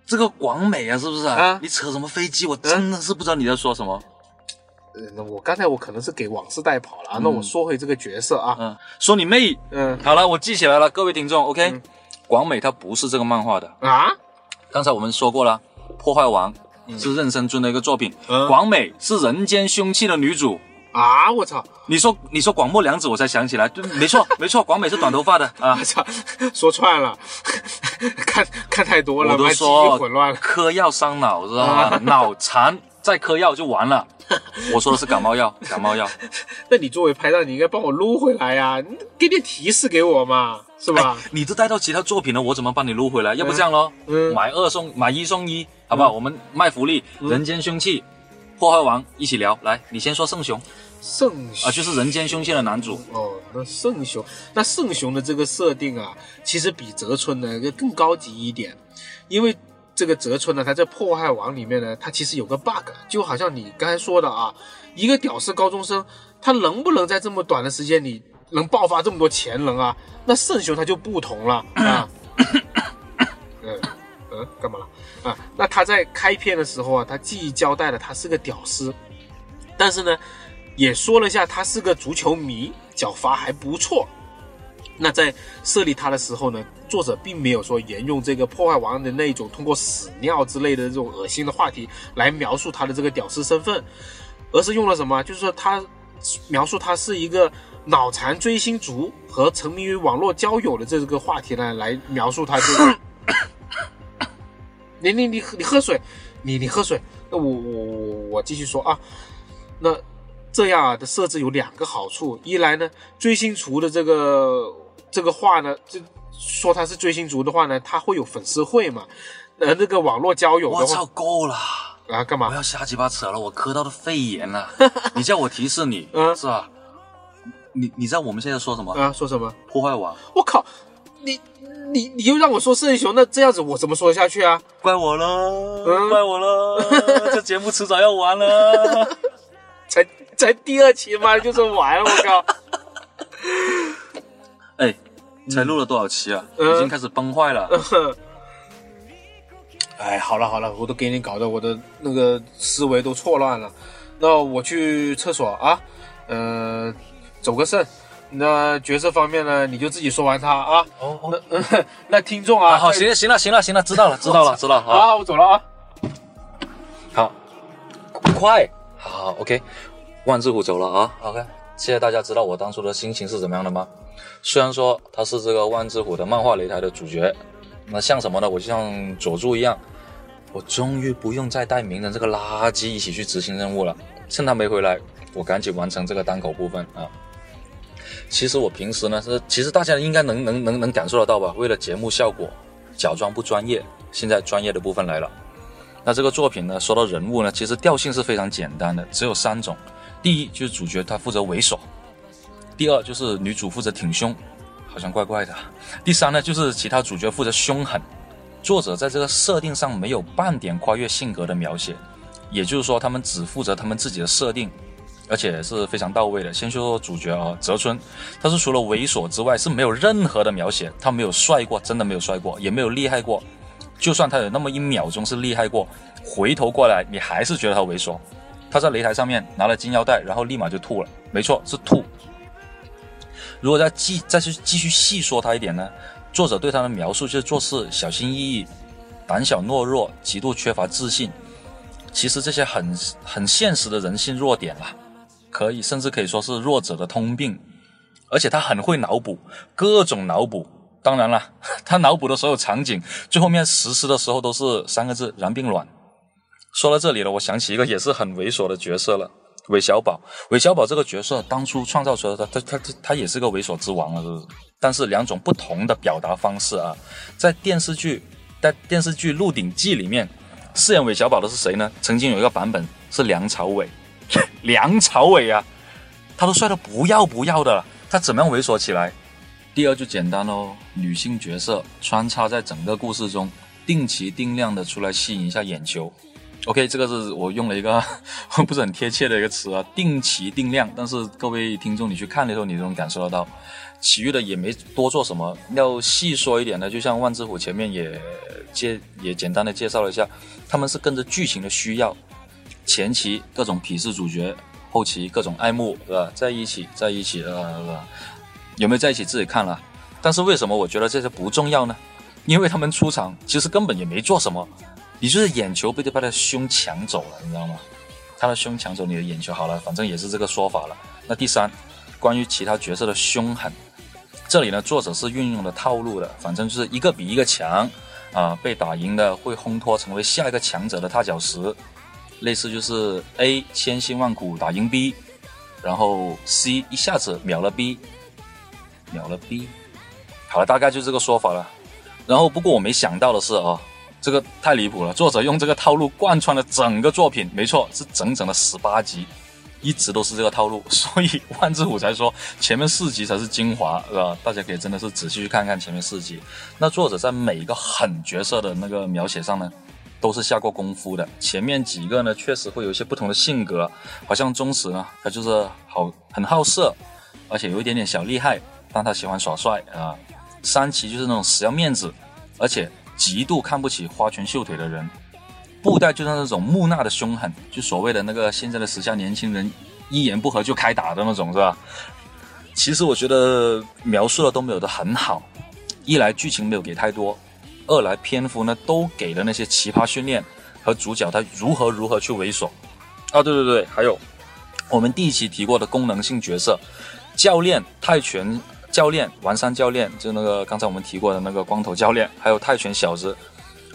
这个广美啊，是不是啊？啊你扯什么飞机？我真的是不知道你在说什么。呃，那我刚才我可能是给往事带跑了啊。那我说回这个角色啊，嗯，说你妹。嗯好了，我记起来了，各位听众，OK，、嗯广美她不是这个漫画的，啊，刚才我们说过了，《破坏王》是任生尊的一个作品，嗯广美是人间凶器的女主。啊，我操，你说你说广末凉子，我才想起来，对，没错 没错，广美是短头发的啊我。操，说串了，看看太多了，我都说混乱了。嗑药伤脑，知道吗？脑残再嗑药就完了。我说的是感冒药，感冒药。那你作为拍档，你应该帮我撸回来呀、你给点提示给我嘛，是吧？你都带到其他作品了，我怎么帮你撸回来？要不这样咯，嗯买二送买一送一，好不好？我们卖福利，人间凶器，破坏王一起聊。来，你先说圣雄圣啊，就是人间凶险的男主。哦，那圣雄，那圣雄的这个设定啊，其实比泽村呢更高级一点，因为这个泽村呢，他在破坏王里面呢，他其实有个 bug，就好像你刚才说的啊，一个屌丝高中生，他能不能在这么短的时间里能爆发这么多潜能啊？那圣雄他就不同了 啊。嗯嗯，干嘛了 啊？那他在开篇的时候啊，他既交代了他是个屌丝，但是呢，也说了一下他是个足球迷，脚法还不错。那在设立他的时候呢，作者并没有说沿用这个破坏王的那种通过屎尿之类的这种恶心的话题来描述他的这个屌丝身份，而是用了什么？就是说他描述他是一个脑残追星族和沉迷于网络交友的这个话题呢，来描述他这个。你你你你喝水，你你喝水。那我我我我继续说啊，那这样啊的设置有两个好处，一来呢，追星族的这个这个话呢，这说他是追星族的话呢，他会有粉丝会嘛，呃，那个网络交友的我操，够了！啊，干嘛？不要瞎鸡巴扯了，我磕到的肺炎了。你叫我提示你，嗯是吧？你你知道我们现在说什么？啊，说什么？破坏王，我靠，你你你又让我说圣雄，那这样子我怎么说下去啊？怪我了，嗯怪我了，这节目迟早要完了。才才第二期嘛，就说完了，我靠！哎，才录了多少期啊？嗯已经开始崩坏了。哎，好了好了，我都给你搞得我的那个思维都错乱了。那我去厕所啊，呃，走个肾，那角色方面呢，你就自己说完他啊。哦哦，那、嗯、那听众啊，好，在行行了行了行了，知道了知道了知道了，好，好，我走了啊。好，快，好，OK，万智虎走了啊，OK，谢谢大家知道我当初的心情是怎么样的吗？虽然说他是这个万智虎的漫画擂台的主角，那像什么呢？我就像佐助一样，我终于不用再带鸣人这个垃圾一起去执行任务了。趁他没回来，我赶紧完成这个单口部分啊。其实我平时呢是，其实大家应该能能能能感受得到吧？为了节目效果，假装不专业。现在专业的部分来了。那这个作品呢，说到人物呢，其实调性是非常简单的，只有三种。第一就是主角他负责猥琐，第二就是女主负责挺胸，好像怪怪的。第三呢就是其他主角负责凶狠。作者在这个设定上没有半点跨越性格的描写，也就是说他们只负责他们自己的设定，而且是非常到位的。先说主角啊，泽村，他是除了猥琐之外是没有任何的描写，他没有帅过，真的没有帅过，也没有厉害过。就算他有那么一秒钟是厉害过，回头过来你还是觉得他猥琐。他在擂台上面拿了金腰带，然后立马就吐了，没错，是吐。如果再继再去继续细说他一点呢？作者对他的描述就是做事小心翼翼、胆小懦弱、极度缺乏自信。其实这些很很现实的人性弱点啦，可以甚至可以说是弱者的通病。而且他很会脑补，各种脑补。当然了，他脑补的所有场景，最后面实施的时候都是三个字：燃并卵。说到这里了，我想起一个也是很猥琐的角色了，韦小宝。韦小宝这个角色当初创造出来的，他他他他也是个猥琐之王啊，是不是？但是两种不同的表达方式啊，在电视剧在电视剧《鹿鼎记》里面饰演韦小宝的是谁呢？曾经有一个版本是梁朝伟，梁朝伟啊，他都帅得不要不要的了，他怎么样猥琐起来？第二就简单喽，女性角色穿插在整个故事中，定期定量的出来吸引一下眼球。OK，这个是我用了一个 不是很贴切的一个词啊，定期定量。但是各位听众，你去看的时候，你都能感受得到。其余的也没多做什么。要细说一点呢，就像万智虎前面也介也简单的介绍了一下，他们是跟着剧情的需要，前期各种鄙视主角，后期各种爱慕，是吧？在一起，在一起，呃，有没有在一起自己看了？但是为什么我觉得这些不重要呢？因为他们出场其实根本也没做什么，你就是眼球被他把的胸抢走了，你知道吗？他的胸抢走你的眼球，好了，反正也是这个说法了。那第三，关于其他角色的凶狠，这里呢作者是运用了套路的，反正就是一个比一个强啊，被打赢的会烘托成为下一个强者的踏脚石，类似就是 A 千辛万苦打赢 B，然后 C 一下子秒了 B。秒了 B，好了，大概就这个说法了。然后，不过我没想到的是啊，这个太离谱了。作者用这个套路贯穿了整个作品，没错，是整整的十八集，一直都是这个套路。所以万智虎才说前面四集才是精华，是吧？大家可以真的是仔细去看看前面四集。那作者在每一个狠角色的那个描写上呢，都是下过功夫的。前面几个呢，确实会有一些不同的性格，好像忠实呢，他就是好很好色，而且有一点点小厉害。但他喜欢耍帅啊，三崎就是那种死要面子，而且极度看不起花拳绣腿的人。布袋就是那种木讷的凶狠，就所谓的那个现在的时下年轻人一言不合就开打的那种，是吧？其实我觉得描述的都没有的很好，一来剧情没有给太多，二来篇幅呢都给了那些奇葩训练和主角他如何如何去猥琐。啊，对对对，还有我们第一期提过的功能性角色教练泰拳。教练，王山教练，就那个刚才我们提过的那个光头教练，还有泰拳小子，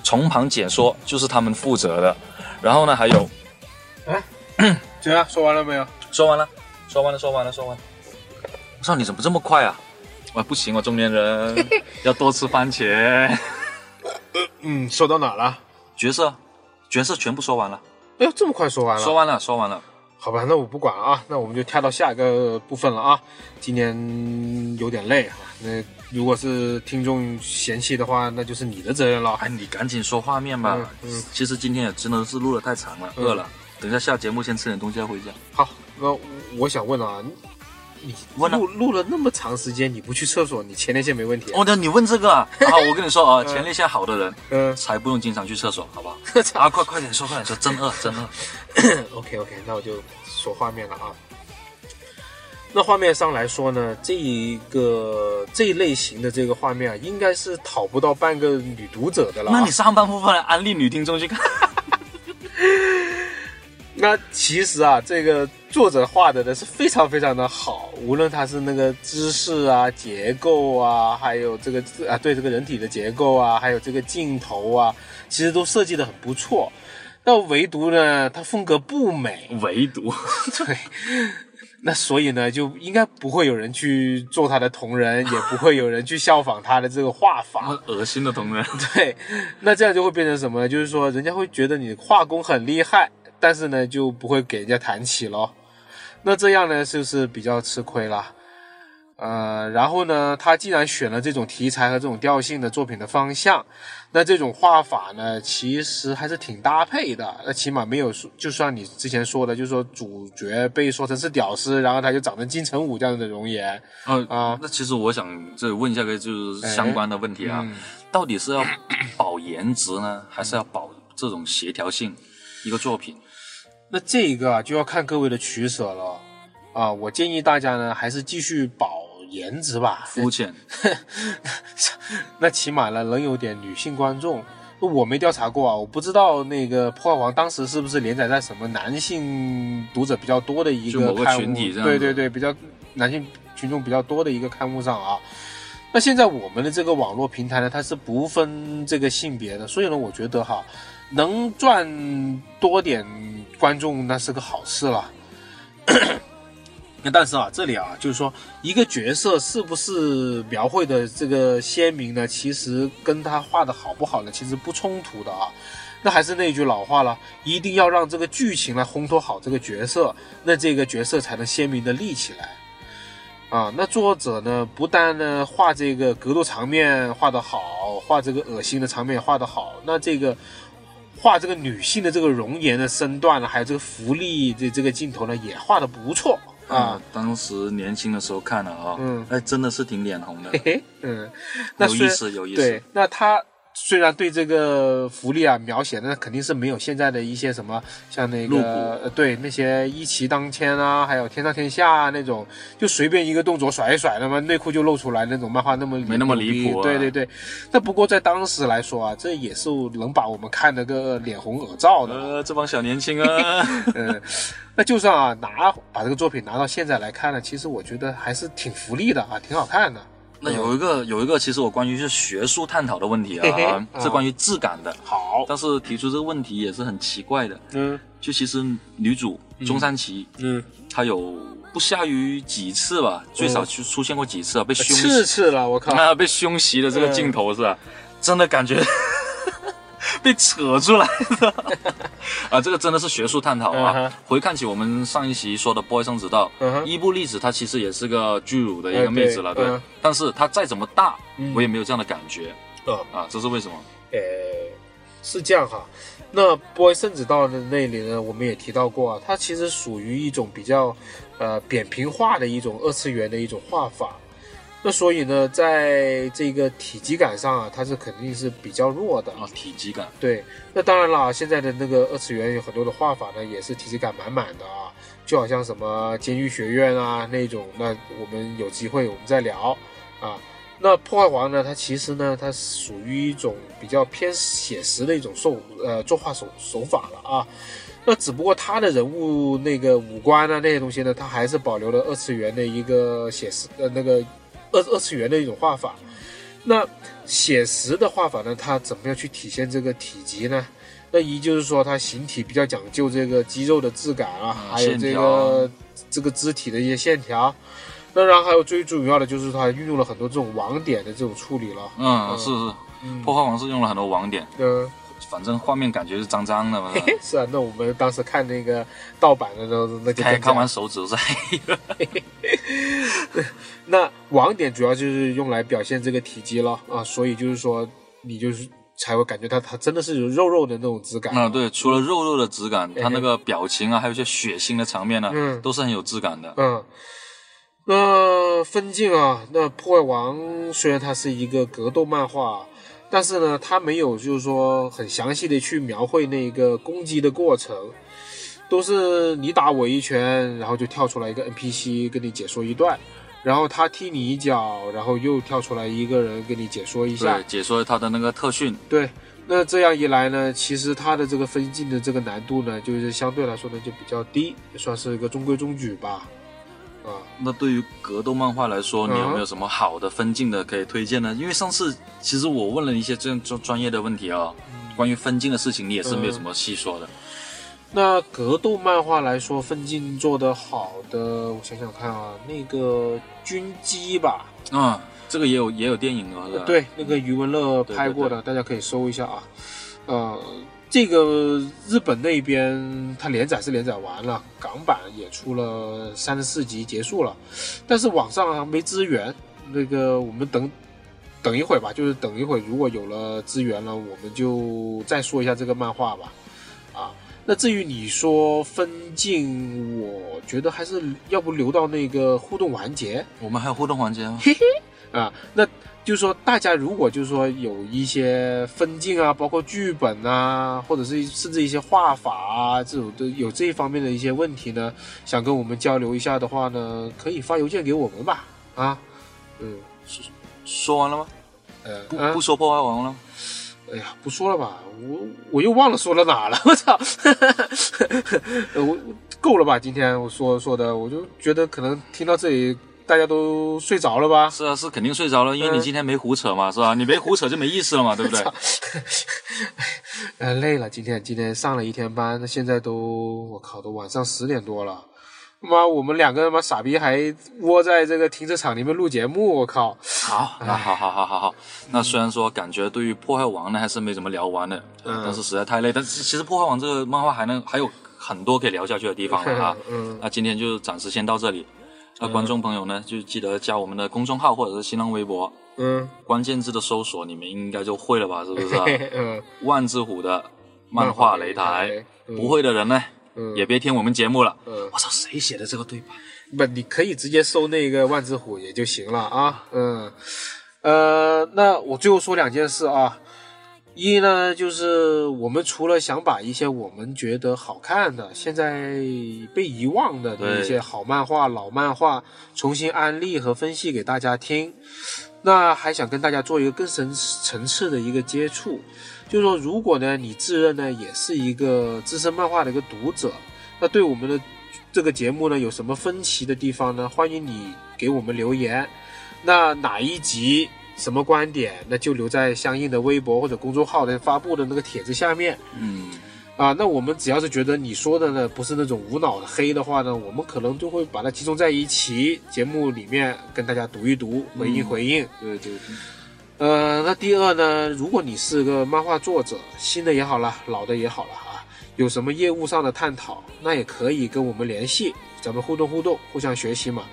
从旁解说就是他们负责的。然后呢，还有，哎，怎样？说完了没有？说完了，说完了，说完了，说完。我操，你怎么这么快啊？哇，不行啊，中年人要多吃番茄。嗯，说到哪了？角色，角色全部说完了。哎呦，这么快说完了？说完了，说完了。好吧，那我不管啊，那我们就跳到下一个部分了啊。今天有点累啊，那如果是听众嫌弃的话，那就是你的责任了。哎，你赶紧说画面吧。嗯，其实今天也真的是录的太长了，饿了。等一下下节目先吃点东西再回家。好，那我想问啊，你录录了那么长时间，你不去厕所，你前列腺没问题？哦，那你问这个啊？啊，我跟你说啊，前列腺好的人，嗯，才不用经常去厕所，好不好？啊，快快点说，快点说，真饿，真饿。OK OK，那我就说画面了啊。那画面上来说呢，这一个这一类型的这个画面啊，应该是讨不到半个女读者的了、啊。那你上半部分来安利女听众去看，那其实啊，这个作者画的呢是非常非常的好，无论他是那个姿势啊、结构啊，还有这个啊对这个人体的结构啊，还有这个镜头啊，其实都设计的很不错。那唯独呢，他风格不美，唯独 对。那所以呢，就应该不会有人去做他的同人，也不会有人去效仿他的这个画法。恶心的同人。对，那这样就会变成什么呢？就是说，人家会觉得你画工很厉害，但是呢，就不会给人家谈起咯。那这样呢，就是比较吃亏了。呃，然后呢，他既然选了这种题材和这种调性的作品的方向，那这种画法呢，其实还是挺搭配的。那起码没有说，就算你之前说的，就是说主角被说成是屌丝，然后他就长成金城武这样的容颜。呃啊那其实我想这问一下个就是相关的问题啊，嗯到底是要 保颜值呢，还是要保这种协调性？一个作品，那这个啊，就要看各位的取舍了。啊，我建议大家呢，还是继续保颜值吧。肤浅，那起码呢，能有点女性观众。我没调查过啊，我不知道那个《破坏王》当时是不是连载在什么男性读者比较多的一就某个刊物群体这样子对对对，比较男性群众比较多的一个刊物上啊。那现在我们的这个网络平台呢，它是不分这个性别的，所以呢，我觉得哈，能赚多点观众那是个好事了。那 但是啊，这里啊，就是说一个角色是不是描绘的这个鲜明呢？其实跟他画的好不好呢，其实不冲突的啊。那还是那句老话了，一定要让这个剧情来烘托好这个角色，那这个角色才能鲜明的立起来。啊，那作者呢，不但呢画这个格斗场面画得好，画这个恶心的场面画得好，那这个画这个女性的这个容颜的身段呢，还有这个福利的这个镜头呢，也画的不错啊啊。，当时年轻的时候看了啊，嗯哎，真的是挺脸红的嘿，嘿，嗯，那有意思，有意思对思。，那他虽然对这个福利啊描写的肯定是没有现在的一些什么像那个呃对那些一骑当千啊，还有天上天下啊那种，就随便一个动作甩一甩，那么内裤就露出来那种漫画那么没那么离谱啊。对对对，那不过在当时来说啊，这也是能把我们看得个脸红耳燥的。呃，这帮小年轻啊，嗯，那就算啊拿把这个作品拿到现在来看呢，其实我觉得还是挺福利的啊，挺好看的。那有一个有一个，其实我关于是学术探讨的问题嘿嘿啊，啊是关于质感的。好，但是提出这个问题也是很奇怪的，嗯就其实女主中山崎，嗯，她有不下于几次吧，最少出出现过几次啊，被凶刺刺了，我靠！啊被凶袭的这个镜头是吧？真的感觉 被扯出来的 啊！这个真的是学术探讨啊！回看起我们上一期说的《boy 生子道伊布粒子她其实也是个巨乳的一个妹子了，对。但是她再怎么大嗯，我也没有这样的感觉呃，啊！这是为什么？呃，是这样哈。那《boy 圣子道》的那里呢，我们也提到过啊，它其实属于一种比较呃扁平化的一种二次元的一种画法。那所以呢，在这个体积感上啊，它是肯定是比较弱的。啊，体积感。对，那当然了，现在的那个二次元有很多的画法呢，也是体积感满满的啊，就好像什么监狱学院啊那种，那我们有机会我们再聊啊。那破坏王呢，它其实呢，它属于一种比较偏写实的一种手呃作画手手法了啊。那只不过他的人物那个五官啊那些东西呢，它还是保留了二次元的一个写实呃那个二二次元的一种画法。那写实的画法呢，它怎么样去体现这个体积呢？那一就是说，它形体比较讲究这个肌肉的质感啊，嗯还有这个这个肢体的一些线条。那然后还有最主要的就是它运用了很多这种网点的这种处理了。嗯，是是，嗯，破坏王是用了很多网点，嗯，反正画面感觉是脏脏的嘛。是啊，那我们当时看那个盗版的时候，那就开更加看完手指都是黑的。那网点主要就是用来表现这个体积了啊，所以就是说你就是才会感觉它它真的是有肉肉的那种质感啊，对，除了肉肉的质感，它那个表情啊，还有一些血腥的场面呢，嗯都是很有质感的。嗯，那分镜啊，那破坏王虽然它是一个格斗漫画，但是呢，他没有就是说很详细的去描绘那个攻击的过程。都是你打我一拳，然后就跳出来一个 NPC 跟你解说一段，然后他踢你一脚，然后又跳出来一个人跟你解说一下对，，解说他的那个特训，对，那这样一来呢，其实它的这个分镜的这个难度呢，就是相对来说呢就比较低，也算是一个中规中矩吧。啊，那对于格斗漫画来说，你有嗯。没有什么好的分镜的可以推荐呢？因为上次其实我问了一些这样专专业的问题啊、关于分镜的事情，你也是没有什么细说的。那格斗漫画来说，分镜做得好的，我想想看啊，那个军机吧，啊、这个也有也有电影啊，对，那个余文乐拍过的，大家可以搜一下啊。呃，这个日本那边它连载是连载完了，港版也出了三十四集结束了，但是网上还没资源。那个我们等等一会儿吧，就是等一会儿如果有了资源了，我们就再说一下这个漫画吧。啊，那至于你说分镜，我觉得还是要不留到那个互动环节。我们还有互动环节吗？啊，那就是说，大家如果就是说有一些分镜啊，包括剧本啊，或者是甚至一些画法啊，这种的有这一方面的一些问题呢，想跟我们交流一下的话呢，可以发邮件给我们吧。啊，嗯，说说完了吗？呃，啊不不说破坏王了吗？哎呀，不说了吧，我我又忘了说到哪了，我操！我够了吧？今天我说说的，我就觉得可能听到这里大家都睡着了吧？是啊，是肯定睡着了，因为嗯你今天没胡扯嘛，是吧？你没胡扯就没意思了嘛，对不对？呃，累了，今天今天上了一天班，那现在都我靠，都晚上十点多了。妈，我们两个他妈傻逼还窝在这个停车场里面录节目，我靠！好，那好好好好好。那虽然说感觉对于破坏王呢还是没怎么聊完的，嗯但是实在太累。但是其实破坏王这个漫画还能还有很多可以聊下去的地方了啊。嗯那今天就暂时先到这里。那观众朋友呢，就记得加我们的公众号或者是新浪微博，嗯关键字的搜索，你们应该就会了吧？是不是、啊？嗯，万字虎的漫画擂台，嗯不会的人呢，嗯也别听我们节目了。嗯我操，谁写的这个对白？不，你可以直接搜那个万字虎也就行了啊。嗯，呃，那我最后说两件事啊。一呢，就是我们除了想把一些我们觉得好看的、现在被遗忘的对一些好漫画、老漫画重新安利和分析给大家听，那还想跟大家做一个更深层次的一个接触，就是说，如果呢你自认呢也是一个资深漫画的一个读者，那对我们的这个节目呢有什么分歧的地方呢？欢迎你给我们留言。那哪一集什么观点，那就留在相应的微博或者公众号的发布的那个帖子下面嗯，啊。那我们只要是觉得你说的呢不是那种无脑的黑的话呢，我们可能就会把它集中在一起节目里面跟大家读一读，回应回应。对对对，呃，那第二呢，如果你是个漫画作者，新的也好了，老的也好了啊，有什么业务上的探讨，那也可以跟我们联系，咱们互动互动，互相学习嘛。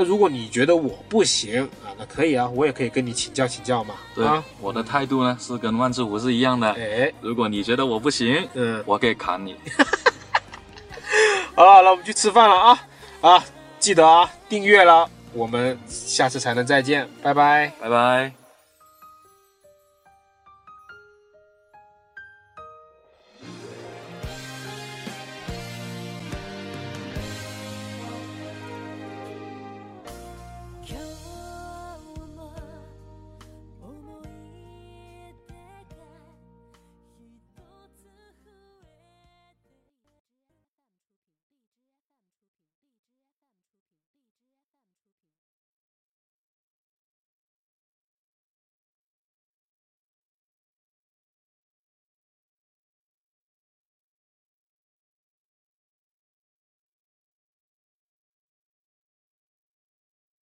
那如果你觉得我不行啊，那可以啊，我也可以跟你请教请教嘛。对，啊，我的态度呢是跟万字虎是一样的。哎，如果你觉得我不行，嗯，我可以砍你。好了，那我们去吃饭了啊啊，记得啊，订阅了，我们下次才能再见，拜拜。拜拜。